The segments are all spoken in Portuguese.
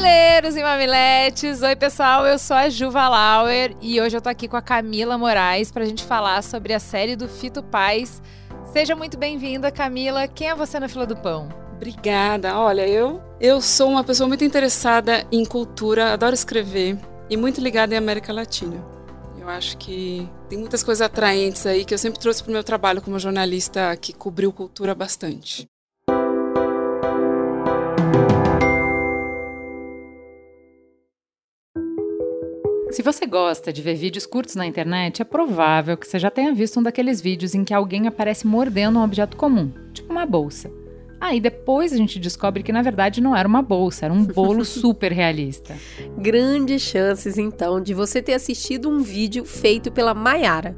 Mamileiros e mamiletes, oi pessoal, eu sou a Juva Lauer e hoje eu tô aqui com a Camila Moraes pra gente falar sobre a série do Fito Paz. Seja muito bem-vinda, Camila. Quem é você na fila do pão? Obrigada. Olha, eu eu sou uma pessoa muito interessada em cultura, adoro escrever e muito ligada em América Latina. Eu acho que tem muitas coisas atraentes aí que eu sempre trouxe para o meu trabalho como jornalista que cobriu cultura bastante. Se você gosta de ver vídeos curtos na internet, é provável que você já tenha visto um daqueles vídeos em que alguém aparece mordendo um objeto comum, tipo uma bolsa. Aí depois a gente descobre que na verdade não era uma bolsa, era um bolo super realista. Grandes chances então de você ter assistido um vídeo feito pela Maiara.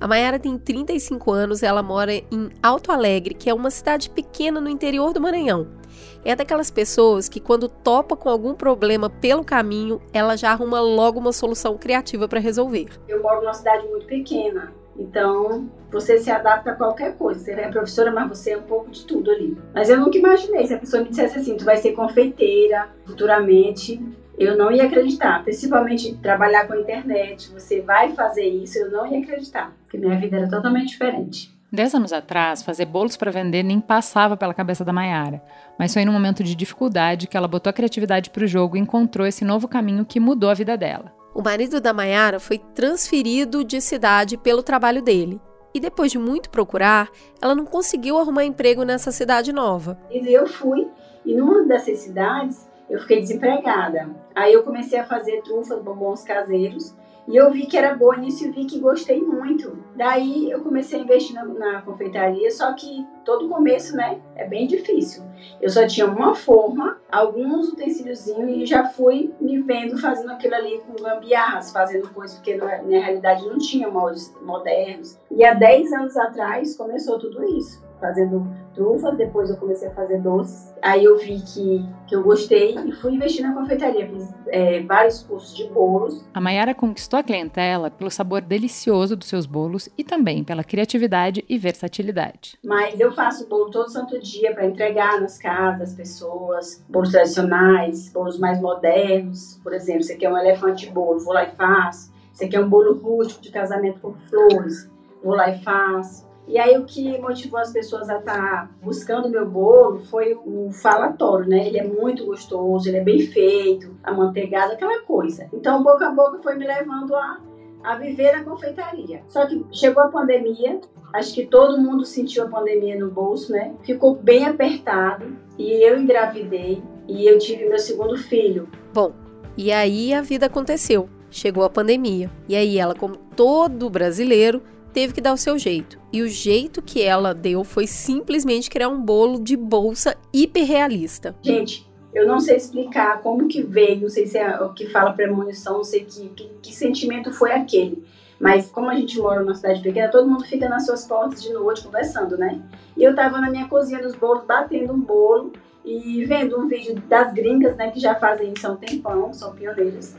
A Maiara tem 35 anos, ela mora em Alto Alegre, que é uma cidade pequena no interior do Maranhão. É daquelas pessoas que, quando topa com algum problema pelo caminho, ela já arruma logo uma solução criativa para resolver. Eu moro numa cidade muito pequena, então você se adapta a qualquer coisa. Você é professora, mas você é um pouco de tudo ali. Mas eu nunca imaginei se a pessoa me dissesse assim: tu vai ser confeiteira futuramente. Eu não ia acreditar, principalmente trabalhar com a internet. Você vai fazer isso, eu não ia acreditar, porque minha vida era totalmente diferente. Dez anos atrás, fazer bolos para vender nem passava pela cabeça da Maiara, mas foi num momento de dificuldade que ela botou a criatividade para o jogo e encontrou esse novo caminho que mudou a vida dela. O marido da Maiara foi transferido de cidade pelo trabalho dele. E depois de muito procurar, ela não conseguiu arrumar emprego nessa cidade nova. E eu fui, e numa dessas cidades eu fiquei desempregada. Aí eu comecei a fazer trufas, bombons caseiros e eu vi que era boa nisso e vi que gostei muito. Daí eu comecei a investir na, na confeitaria, só que todo começo, né, é bem difícil. Eu só tinha uma forma, alguns utensíliozinhos e já fui me vendo fazendo aquilo ali com gambiarras, fazendo coisas, porque na realidade não tinha moldes modernos. E há 10 anos atrás começou tudo isso fazendo trufas, depois eu comecei a fazer doces. Aí eu vi que, que eu gostei e fui investir na confeitaria. Fiz é, vários cursos de bolos. A Mayara conquistou a clientela pelo sabor delicioso dos seus bolos e também pela criatividade e versatilidade. Mas eu faço bolo todo santo dia para entregar nas casas pessoas, bolos tradicionais, bolos mais modernos. Por exemplo, você quer um elefante bolo, vou lá e faço. Você quer um bolo rústico de casamento com flores, vou lá e faço. E aí o que motivou as pessoas a estar tá buscando o meu bolo foi o falatório, né? Ele é muito gostoso, ele é bem feito, amanteigado, aquela coisa. Então, boca a boca foi me levando a, a viver na confeitaria. Só que chegou a pandemia, acho que todo mundo sentiu a pandemia no bolso, né? Ficou bem apertado e eu engravidei e eu tive meu segundo filho. Bom, e aí a vida aconteceu. Chegou a pandemia. E aí ela, como todo brasileiro, teve que dar o seu jeito. E o jeito que ela deu foi simplesmente criar um bolo de bolsa hiperrealista. Gente, eu não sei explicar como que veio, não sei se é o que fala premonição, não sei que, que, que sentimento foi aquele. Mas como a gente mora numa cidade pequena, todo mundo fica nas suas portas de noite conversando, né? E eu tava na minha cozinha dos bolos, batendo um bolo e vendo um vídeo das gringas, né, que já fazem isso há um tempão, são pioneiras.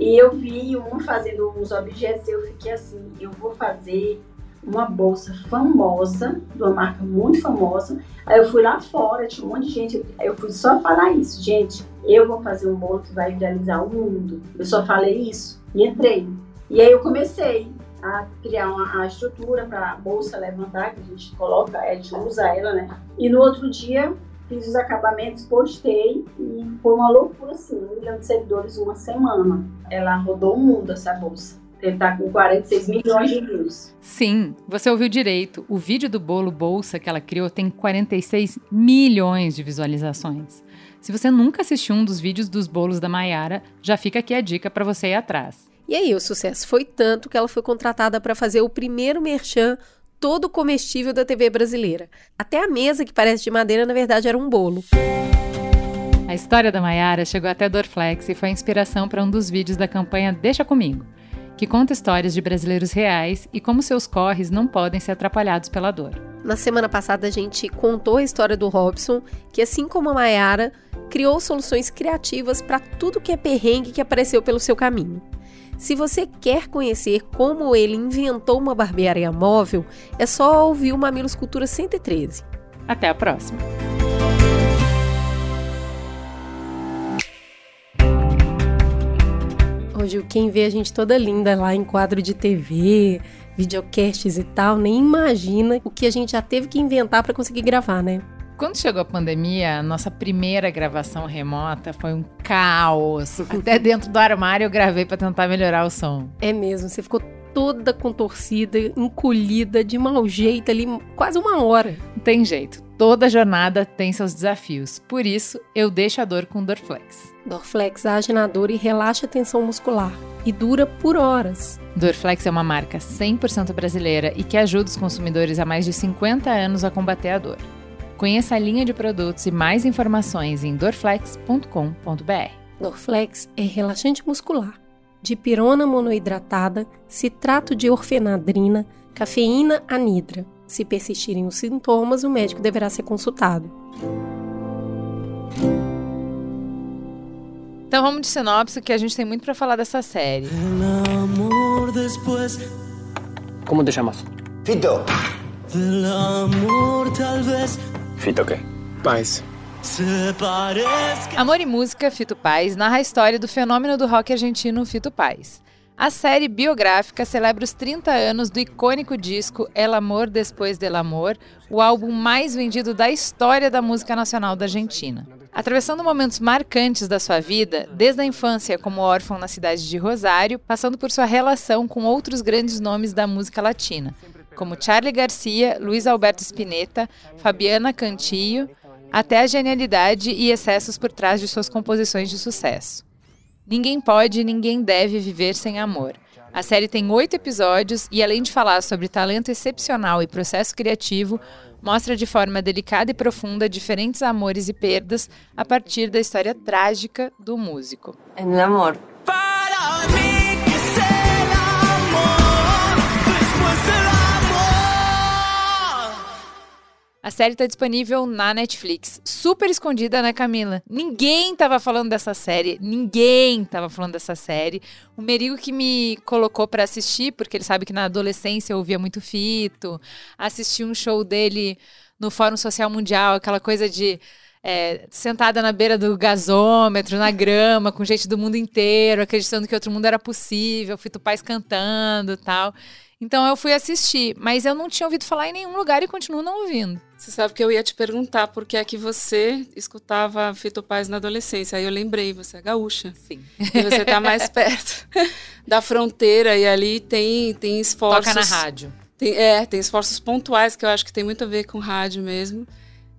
E eu vi uma fazendo uns objetos e eu fiquei assim, eu vou fazer uma bolsa famosa, de uma marca muito famosa. Aí eu fui lá fora, tinha um monte de gente, eu fui só falar isso, gente, eu vou fazer um bolo que vai viralizar o mundo. Eu só falei isso e entrei. E aí eu comecei a criar uma, a estrutura para a bolsa levantar, que a gente coloca, a gente usa ela, né? E no outro dia fiz os acabamentos, postei e foi uma loucura assim, um milhão de seguidores uma semana. Ela rodou o mundo essa bolsa. Ele tá com 46 milhões de views. Sim, você ouviu direito. O vídeo do bolo bolsa que ela criou tem 46 milhões de visualizações. Se você nunca assistiu um dos vídeos dos bolos da Maiara, já fica aqui a dica para você ir atrás. E aí, o sucesso foi tanto que ela foi contratada para fazer o primeiro merchan todo comestível da TV brasileira. Até a mesa que parece de madeira, na verdade, era um bolo. A história da Maiara chegou até Dorflex e foi a inspiração para um dos vídeos da campanha Deixa Comigo. que conta histórias de brasileiros reais e como seus corres não podem ser atrapalhados pela dor. Na semana passada a gente contou a história do Robson, que assim como a Mayara, criou soluções criativas para tudo que é perrengue que apareceu pelo seu caminho. Se você quer conhecer como ele inventou uma barbearia móvel, é só ouvir o Mamilos Cultura 113. Até a próxima! Hoje, quem vê a gente toda linda lá em quadro de TV, videocasts e tal, nem imagina o que a gente já teve que inventar para conseguir gravar, né? Quando chegou a pandemia, a nossa primeira gravação remota foi um caos. Até dentro do armário eu gravei para tentar melhorar o som. É mesmo, você ficou toda contorcida, encolhida, de mau jeito ali, quase uma hora. Não tem jeito. Toda jornada tem seus desafios. Por isso, eu deixo a dor com Dorflex. Dorflex age na dor e relaxa a tensão muscular. E dura por horas. Dorflex é uma marca 100% brasileira e que ajuda os consumidores há mais de 50 anos a combater a dor. Conheça a linha de produtos e mais informações em dorflex.com.br. Dorflex é relaxante muscular, de pirona monoidratada, citrato de orfenadrina, cafeína anidra. Se persistirem os sintomas, o médico deverá ser consultado. Então vamos de sinopse, que a gente tem muito para falar dessa série. ¿Cómo te llamas? Fito. Fito qué? Paz. Amor e Música, Fito Paz, narra a história do fenômeno do rock argentino Fito Paz. A série biográfica celebra os 30 anos do icônico disco El Amor Después del Amor, o álbum mais vendido da história da música nacional da Argentina. Atravessando momentos marcantes da sua vida, desde a infância como órfão na cidade de Rosário, passando por sua relação com outros grandes nomes da música latina, como Charlie Garcia, Luiz Alberto Spinetta, Fabiana Cantillo, até a genialidade e excessos por trás de suas composições de sucesso. Ninguém pode e ninguém deve viver sem amor. A série tem oito episódios e, além de falar sobre talento excepcional e processo criativo, mostra de forma delicada e profunda diferentes amores e perdas a partir da história trágica do músico. El amor. Série está disponível na Netflix. Super escondida, né, Camila? Ninguém tava falando dessa série. Ninguém tava falando dessa série. O Merigo que me colocou para assistir, porque ele sabe que na adolescência eu ouvia muito Fito. Assisti um show dele no Fórum Social Mundial, aquela coisa de é, sentada na beira do gasômetro, na grama, com gente do mundo inteiro, acreditando que outro mundo era possível, Fito Paz cantando tal. Então eu fui assistir, mas eu não tinha ouvido falar em nenhum lugar e continuo não ouvindo. Você sabe que eu ia te perguntar por que é que você escutava Fito Paz na adolescência. Aí eu lembrei, você é gaúcha. Sim. E você está mais perto da fronteira e ali tem, tem esforços. Toca na rádio. Tem, é, tem esforços pontuais que eu acho que tem muito a ver com rádio mesmo.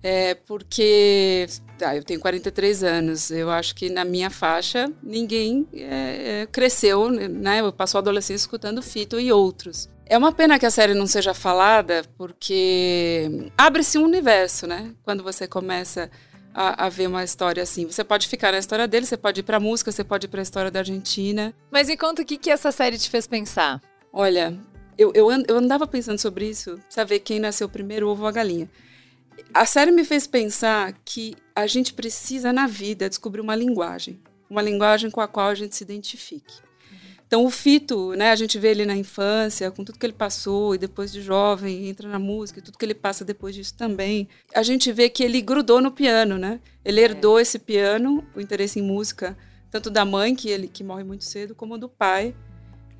É, porque ah, eu tenho 43 anos, eu acho que na minha faixa ninguém é, é, cresceu, né? Eu passou a adolescência escutando Fito e outros. É uma pena que a série não seja falada, porque abre-se um universo, né? Quando você começa a, a, ver uma história assim. Você pode ficar na história dele, você pode ir pra música, você pode ir pra história da Argentina. Mas me conta o que, que essa série te fez pensar. Olha, eu, eu, eu andava pensando sobre isso, saber quem nasceu primeiro, o ovo ou a galinha. A série me fez pensar que a gente precisa, na vida, descobrir uma linguagem. Uma linguagem com a qual a gente se identifique. Então, o Fito, né, a gente vê ele na infância, com tudo que ele passou, e depois de jovem, entra na música, tudo que ele passa depois disso também. A gente vê que ele grudou no piano, né? Ele é. herdou esse piano, o interesse em música, tanto da mãe, que ele que morre muito cedo, como do pai,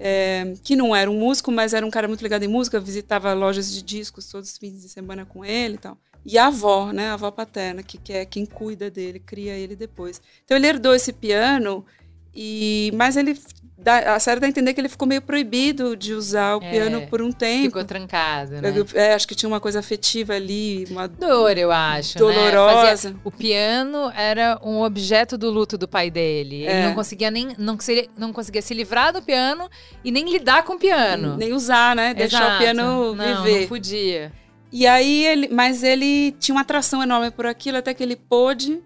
é, que não era um músico, mas era um cara muito ligado em música, visitava lojas de discos todos os fins de semana com ele e tal. E a avó, né, a avó paterna, que, que é quem cuida dele, cria ele depois. Então ele herdou esse piano, e mas ele Dá, a série dá a entender que ele ficou meio proibido de usar o é, piano por um tempo. Ficou trancado, né? É, acho que tinha uma coisa afetiva ali, uma dor, eu acho. Né? Dolorosa. Né? Fazia, o piano era um objeto do luto do pai dele. É. Ele não conseguia nem não não conseguia se livrar do piano e nem lidar com o piano. Nem usar, né? Deixar Exato. o piano não, viver. Não podia. E aí ele, mas ele tinha uma atração enorme por aquilo até que ele pôde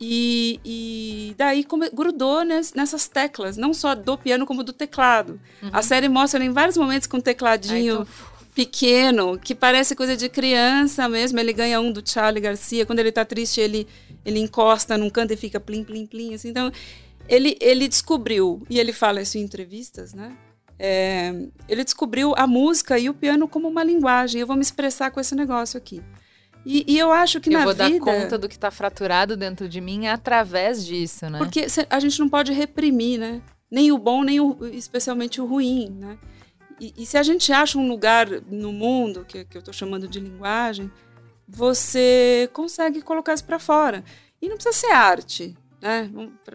E, e daí come, grudou nes- nessas teclas, não só do piano como do teclado. A série mostra em vários momentos com um tecladinho Ai, pequeno, que parece coisa de criança mesmo. Ele ganha um do Charlie Garcia. Quando ele tá triste, ele, ele encosta num canto e fica plim, plim, plim. Assim. Então, ele, ele descobriu, e ele fala isso em entrevistas, né? É, ele descobriu a música e o piano como uma linguagem. Eu vou me expressar com esse negócio aqui. E, e eu acho que eu na vou dar vida... conta do que tá fraturado dentro de mim através disso, né? Porque a gente não pode reprimir, né? Nem o bom, nem o, especialmente o ruim, né? E, e se a gente acha um lugar no mundo, que, que eu estou chamando de linguagem, você consegue colocar isso para fora. E não precisa ser arte, né?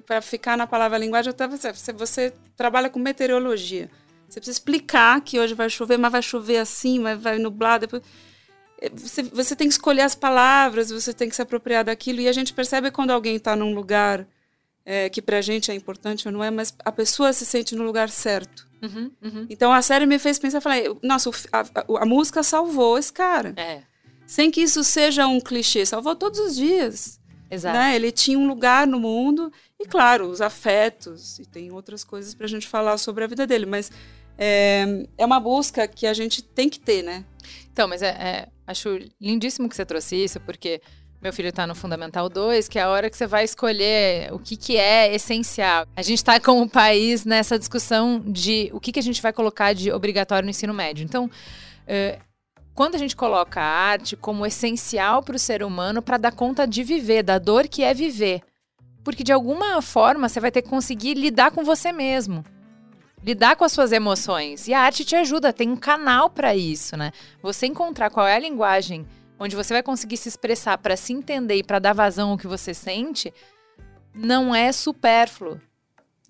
Para ficar na palavra linguagem, até você, você trabalha com meteorologia. Você precisa explicar que hoje vai chover, mas vai chover assim, mas vai nublar depois. É, Você, você tem que escolher as palavras, você tem que se apropriar daquilo. E a gente percebe quando alguém está num lugar é, que pra gente é importante ou não é, mas a pessoa se sente no lugar certo. Uhum, uhum. Então a série me fez pensar, falei, nossa, a, a- a música salvou esse cara. É, Sem que isso seja um clichê, salvou todos os dias. Exato. Né? Ele tinha um lugar no mundo, e claro, os afetos, e tem outras coisas pra gente falar sobre a vida dele, mas é, é uma busca que a gente tem que ter, né? Então, mas é, é- acho lindíssimo que você trouxe isso, porque meu filho está no Fundamental 2, que é a hora que você vai escolher o que, que é essencial. A gente está como país nessa discussão de o que, que a gente vai colocar de obrigatório no ensino médio. Então, é, quando a gente coloca a arte como essencial para o ser humano para dar conta de viver, da dor que é viver. Porque de alguma forma você vai ter que conseguir lidar com você mesmo. Lidar com as suas emoções. E a arte te ajuda, tem um canal para isso, né? Você encontrar qual é a linguagem onde você vai conseguir se expressar para se entender e para dar vazão ao que você sente, não é supérfluo,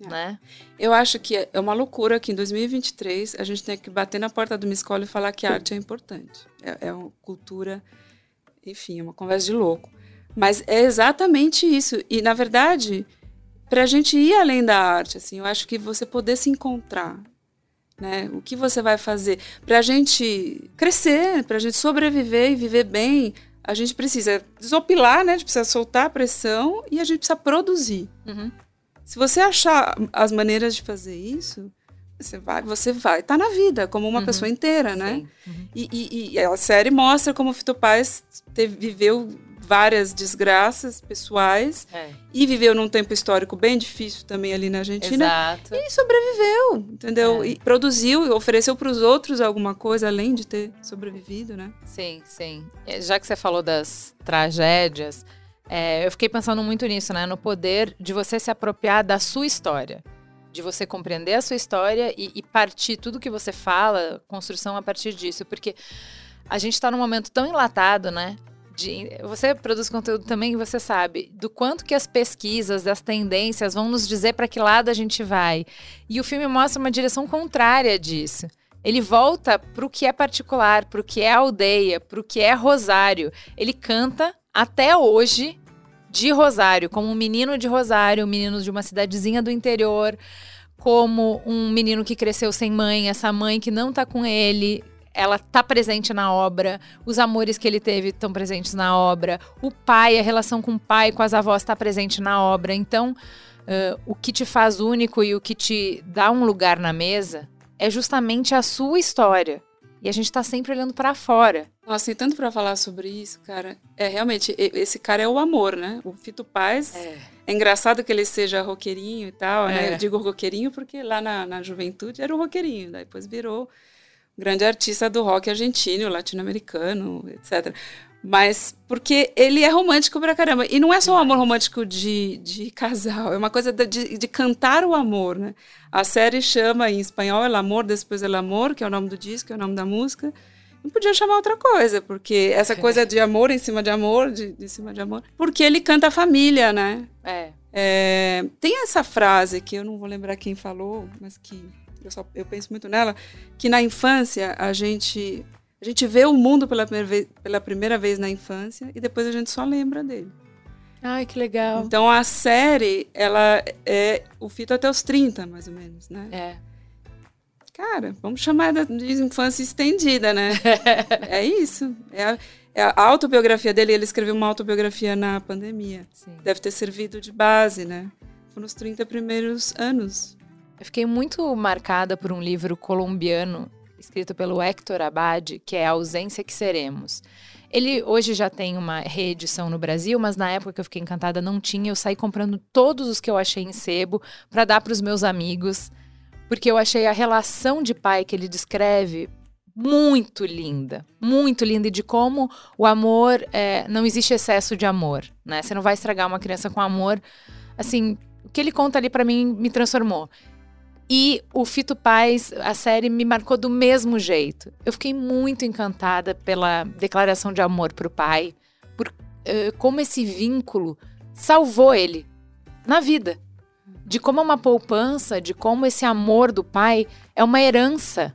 É. né? Eu acho que é uma loucura que em 2023 a gente tem que bater na porta de uma escola e falar que a arte é importante. É, é uma cultura, enfim, é uma conversa de louco. Mas é exatamente isso. E, na verdade, para a gente ir além da arte, assim, eu acho que você poder se encontrar, né? O que você vai fazer para a gente crescer, para a gente sobreviver e viver bem, a gente precisa desopilar, né? A gente precisa soltar a pressão e a gente precisa produzir. Uhum. Se você achar as maneiras de fazer isso, você vai, você vai estar na vida como uma Uhum. pessoa inteira, né? Uhum. E, e- e a série mostra como o Fito Paz teve- viveu várias desgraças pessoais É. e viveu num tempo histórico bem difícil também ali na Argentina. Exato. E sobreviveu, entendeu? É. E produziu e ofereceu para os outros alguma coisa além de ter sobrevivido, né? Sim, sim. É, Já que você falou das tragédias, é, eu fiquei pensando muito nisso, né? No poder de você se apropriar da sua história. De você compreender a sua história e, e partir tudo que você fala, construção a partir disso. Porque a gente está num momento tão enlatado, né? De, você produz conteúdo também, você sabe do quanto que as pesquisas, as tendências vão nos dizer para que lado a gente vai. E o filme mostra uma direção contrária disso. Ele volta pro que é particular, pro que é aldeia, pro que é Rosário. Ele canta até hoje de Rosário, como um menino de Rosário, um menino de uma cidadezinha do interior, como um menino que cresceu sem mãe, essa mãe que não tá com ele, ela tá presente na obra, os amores que ele teve estão presentes na obra, o pai, a relação com o pai, com as avós está presente na obra. Então, uh, o que te faz único e o que te dá um lugar na mesa é justamente a sua história. E a gente tá sempre olhando para fora. Nossa, tem tanto para falar sobre isso, cara. É realmente, esse cara é o amor, né? O Fito Paz. É, engraçado que ele seja roqueirinho e tal, né? É. Eu digo roqueirinho porque lá na, na juventude era o roqueirinho, daí depois virou grande artista do rock argentino, latino-americano, etc. Mas porque ele é romântico pra caramba. E não é só um amor romântico de, de casal, é uma coisa de, de, de cantar o amor, né? A série chama em espanhol El Amor, Depois El Amor, que é o nome do disco, é o nome da música. Não podia chamar outra coisa, porque essa coisa de amor em cima de amor, de, de cima de amor. Porque ele canta a família, né? É. É, tem essa frase que eu não vou lembrar quem falou, mas que eu, só, eu penso muito nela, que na infância a gente a gente vê o mundo pela primeira, vez, pela primeira vez na infância e depois a gente só lembra dele. Ai, que legal. Então a série, ela é o fito até os 30, mais ou menos, né? É. cara, vamos chamar de infância estendida, né? é isso. É a, é a autobiografia dele, ele escreveu uma autobiografia na pandemia. Sim. Deve ter servido de base, né? Foi nos 30 primeiros anos. Eu fiquei muito marcada por um livro colombiano escrito pelo Hector Abad, que é A Ausência que Seremos. Ele hoje já tem uma reedição no Brasil, mas na época que eu fiquei encantada não tinha. Eu saí comprando todos os que eu achei em sebo para dar para os meus amigos, porque eu achei a relação de pai que ele descreve muito linda, muito linda e de como o amor é, não existe excesso de amor, né? Você não vai estragar uma criança com amor. Assim, o que ele conta ali para mim me transformou. E o Fito Paz, a série me marcou do mesmo jeito. Eu fiquei muito encantada pela declaração de amor pro pai, por uh, como esse vínculo salvou ele na vida. De como é uma poupança, de como esse amor do pai é uma herança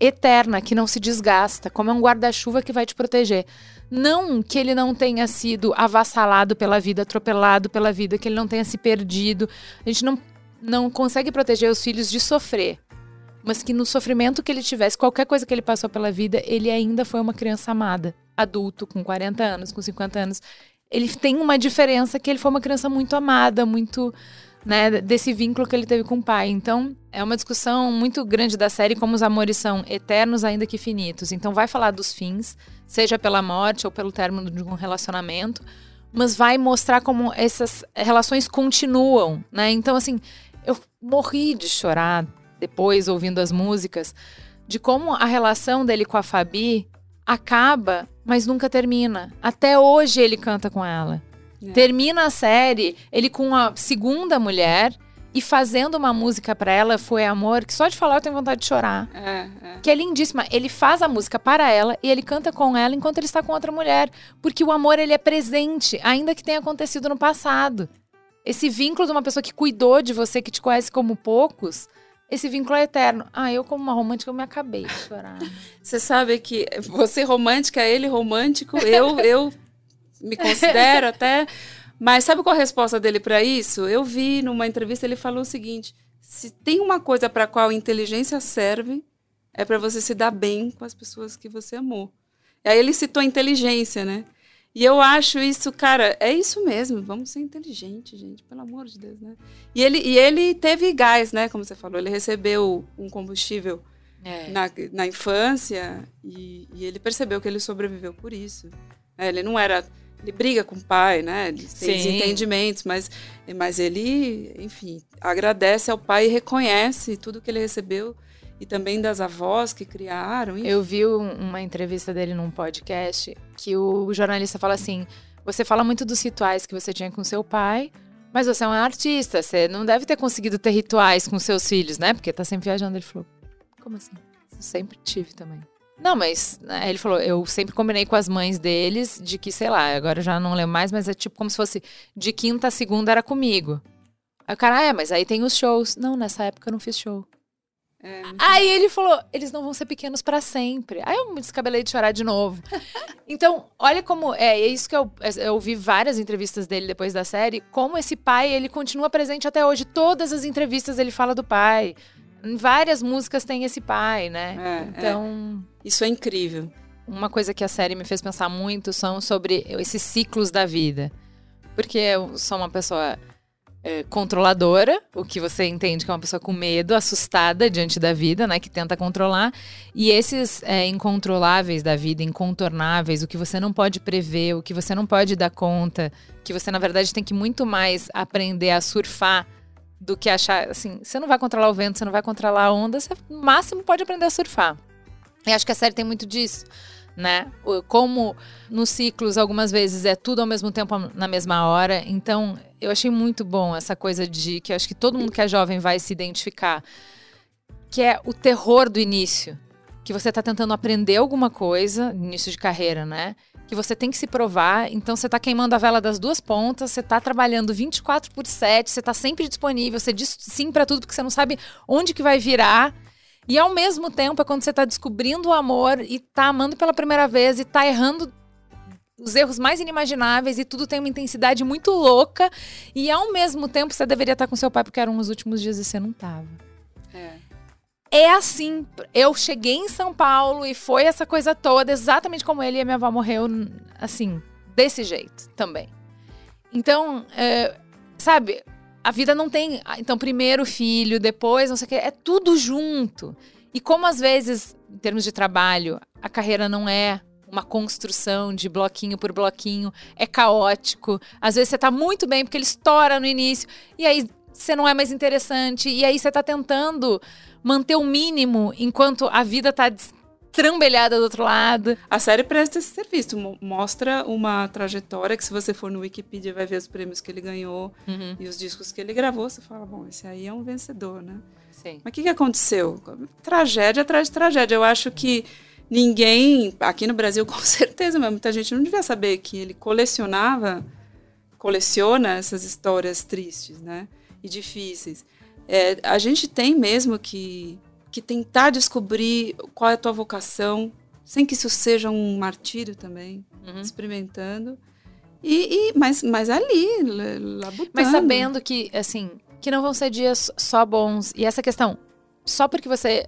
eterna que não se desgasta, como é um guarda-chuva que vai te proteger. Não que ele não tenha sido avassalado pela vida, atropelado pela vida, que ele não tenha se perdido. A gente não não consegue proteger os filhos de sofrer. Mas que no sofrimento que ele tivesse, qualquer coisa que ele passou pela vida, ele ainda foi uma criança amada. Adulto, com 40 anos, com 50 anos. Ele tem uma diferença que ele foi uma criança muito amada, muito. Né, desse vínculo que ele teve com o pai. Então, é uma discussão muito grande da série como os amores são eternos ainda que finitos. Então, vai falar dos fins, seja pela morte ou pelo término de um relacionamento, mas vai mostrar como essas relações continuam, né? Então, assim, eu morri de chorar depois ouvindo as músicas de como a relação dele com a Fabi acaba, mas nunca termina. Até hoje ele canta com ela. É. Termina a série, ele com a segunda mulher e fazendo uma música para ela, Foi Amor, que só de falar eu tenho vontade de chorar. É, é. Que é lindíssima. Ele faz a música para ela e ele canta com ela enquanto ele está com outra mulher. Porque o amor, ele é presente, ainda que tenha acontecido no passado. Esse vínculo de uma pessoa que cuidou de você, que te conhece como poucos, esse vínculo é eterno. Ah, eu como uma romântica, eu me acabei de chorar. Você sabe que você romântica, ele romântico, eu, eu me considero até... Mas sabe qual a resposta dele para isso? Eu vi numa entrevista, ele falou o seguinte, se tem uma coisa para qual inteligência serve, é para você se dar bem com as pessoas que você amou. E aí ele citou inteligência, né? E eu acho isso, cara, é isso mesmo. Vamos ser inteligentes, gente, pelo amor de Deus, né? E ele, e ele teve gás, né? Como você falou, ele recebeu um combustível é. na, na infância e, e, ele percebeu que ele sobreviveu por isso. É, ele não era. Ele briga com o pai, né? Ele tem desentendimentos, mas, mas ele, enfim, agradece ao pai e reconhece tudo que ele recebeu e também das avós que criaram. Enfim. Eu vi uma entrevista dele num podcast que o jornalista fala assim: você fala muito dos rituais que você tinha com seu pai, mas você é um artista, você não deve ter conseguido ter rituais com seus filhos, né? Porque tá sempre viajando. Ele falou: como assim? Eu sempre tive também. Não, mas né, ele falou, eu sempre combinei com as mães deles de que, sei lá, agora já não lembro mais, mas é tipo como se fosse de quinta a segunda era comigo. Aí o cara, ah, é, mas aí tem os shows. Não, nessa época eu não fiz show. É, Aí ele falou: eles não vão ser pequenos para sempre. Aí eu me descabelei de chorar de novo. então, olha como. É, é isso que eu, é, eu ouvi várias entrevistas dele depois da série. Como esse pai, ele continua presente até hoje. Todas as entrevistas ele fala do pai. Em várias músicas tem esse pai, né? É, então. Isso é incrível. Uma coisa que a série me fez pensar muito são sobre esses ciclos da vida. Porque eu sou uma pessoa é, controladora, o que você entende que é uma pessoa com medo, assustada diante da vida, né, que tenta controlar, e esses é, incontroláveis da vida, incontornáveis, o que você não pode prever, o que você não pode dar conta, que você na verdade tem que muito mais aprender a surfar do que achar, assim, você não vai controlar o vento, você não vai controlar a onda, você no máximo pode aprender a surfar. E acho que a série tem muito disso né? Como nos ciclos, algumas vezes é tudo ao mesmo tempo na mesma hora. Então, eu achei muito bom essa coisa de que acho que todo mundo que é jovem vai se identificar, que é o terror do início. Que você está tentando aprender alguma coisa, início de carreira, né? Que você tem que se provar, então você está queimando a vela das duas pontas, você está trabalhando 24 por 7, você está sempre disponível, você diz sim para tudo porque você não sabe onde que vai virar. E ao mesmo tempo é quando você está descobrindo o amor e está amando pela primeira vez e está errando os erros mais inimagináveis e tudo tem uma intensidade muito louca. E ao mesmo tempo você deveria estar tá com seu pai porque eram os últimos dias e você não estava. É. é assim. Eu cheguei em São Paulo e foi essa coisa toda, exatamente como ele e a minha avó morreu, assim, desse jeito também. Então, é, sabe, a vida não tem. ah, Então, primeiro filho, depois não sei o que, é tudo junto. E como às vezes, em termos de trabalho, a carreira não é uma construção de bloquinho por bloquinho, é caótico. Às vezes você tá muito bem porque ele estoura no início, e aí você não é mais interessante, e aí você tá tentando manter o mínimo enquanto a vida tá trambelhada do outro lado. A série presta esse serviço, mo- mostra uma trajetória que se você for no Wikipedia vai ver os prêmios que ele ganhou e os discos que ele gravou, você fala, bom, esse aí é um vencedor, né? Sim. Mas o que, que aconteceu? Tragédia atrás de tragédia. Eu acho que ninguém, aqui no Brasil com certeza, mas muita gente não devia saber que ele colecionava, coleciona essas histórias tristes, né? E difíceis. É, a gente tem mesmo que, que tentar descobrir qual é a tua vocação, sem que isso seja um martírio também, Uhum. experimentando. E, e- mas, mas ali, labutando. Mas sabendo que, assim, que não vão ser dias só bons. E essa questão, só porque você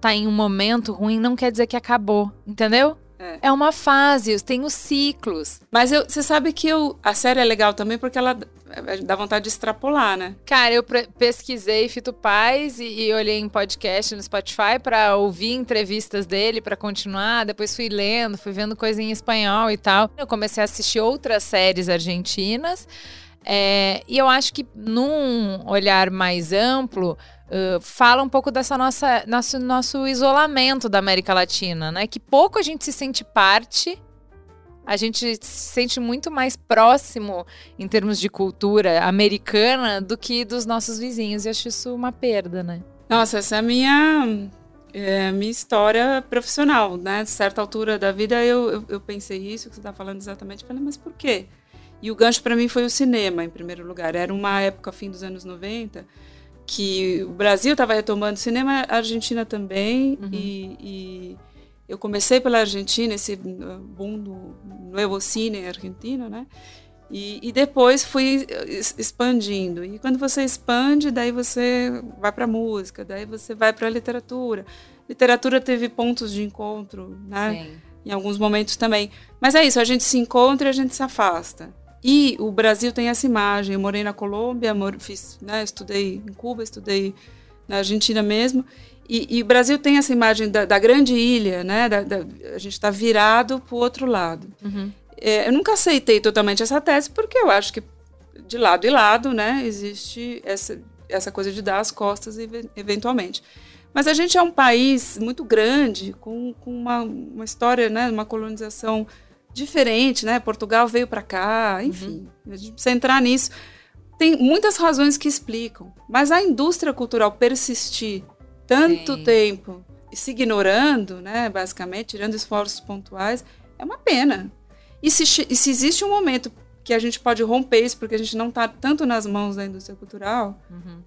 tá em um momento ruim, não quer dizer que acabou, entendeu? É. É uma fase, tem os ciclos. Mas eu- você sabe que eu, a série é legal também porque ela dá vontade de extrapolar, né? Cara, eu pesquisei Fito Paz e, e olhei em podcast no Spotify pra ouvir entrevistas dele, pra continuar. Depois fui lendo, fui vendo coisa em espanhol e tal. Eu comecei a assistir outras séries argentinas. é, e eu acho que num olhar mais amplo, uh, fala um pouco dessa nossa nosso, nosso isolamento da América Latina, né? Que pouco a gente se sente parte. A gente se sente muito mais próximo em termos de cultura americana do que dos nossos vizinhos. E acho isso uma perda, né? Nossa, essa é a minha, é, minha história profissional, né? certa altura da vida eu, eu, eu pensei isso que você está falando exatamente. Falei, mas por quê? E o gancho para mim foi o cinema, em primeiro lugar. Era uma época, fim dos anos 90, que o Brasil estava retomando o cinema, a Argentina também. E, e eu comecei pela Argentina, esse uh, boom do novo cine argentino, né? E, e depois fui expandindo. E quando você expande, daí você vai para música, daí você vai para literatura. Literatura teve pontos de encontro, né? Em alguns momentos também. Mas é isso, a gente se encontra e a gente se afasta. E o Brasil tem essa imagem. Eu morei na Colômbia, fiz, né, estudei em Cuba, estudei na Argentina mesmo. E, e o Brasil tem essa imagem da, da grande ilha, né? Da- da- a gente está virado para o outro lado. É, eu nunca aceitei totalmente essa tese, porque eu acho que de lado e lado, né, existe essa, essa coisa de dar as costas eve- eventualmente. Mas a gente é um país muito grande, com, com uma, uma história, né, uma colonização diferente, né? Portugal veio para cá, enfim. A gente precisa entrar nisso. Tem muitas razões que explicam, mas a indústria cultural persistir tanto Sim. tempo se ignorando, né, basicamente, tirando esforços pontuais, é uma pena. E se, e se existe um momento que a gente pode romper isso, porque a gente não está tanto nas mãos da indústria cultural,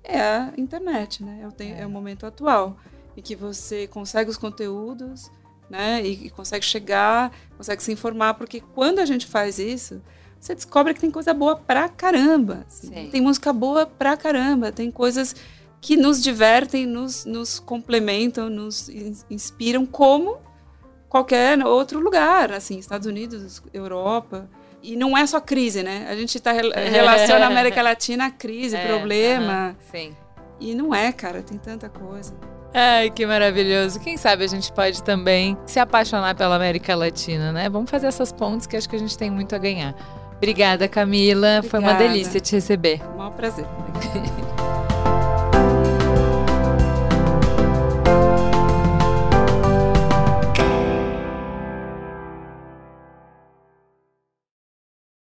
é a internet, né? É o, tem- é o momento atual. E que você consegue os conteúdos, né? E, e consegue chegar, consegue se informar, porque quando a gente faz isso, você descobre que tem coisa boa pra caramba. assim. Sim. Tem música boa pra caramba, tem coisas que nos divertem, nos, nos complementam, nos in- inspiram, como qualquer outro lugar, assim, Estados Unidos, Europa. E não é só crise, né? A gente tá, rel- relaciona a América Latina a crise, É, problema. aham, sim. E não é, cara, tem tanta coisa. Ai, que maravilhoso. Quem sabe a gente pode também se apaixonar pela América Latina, né? Vamos fazer essas pontes que acho que a gente tem muito a ganhar. Obrigada, Camila. Foi uma Obrigada. delícia te receber. Um maior prazer.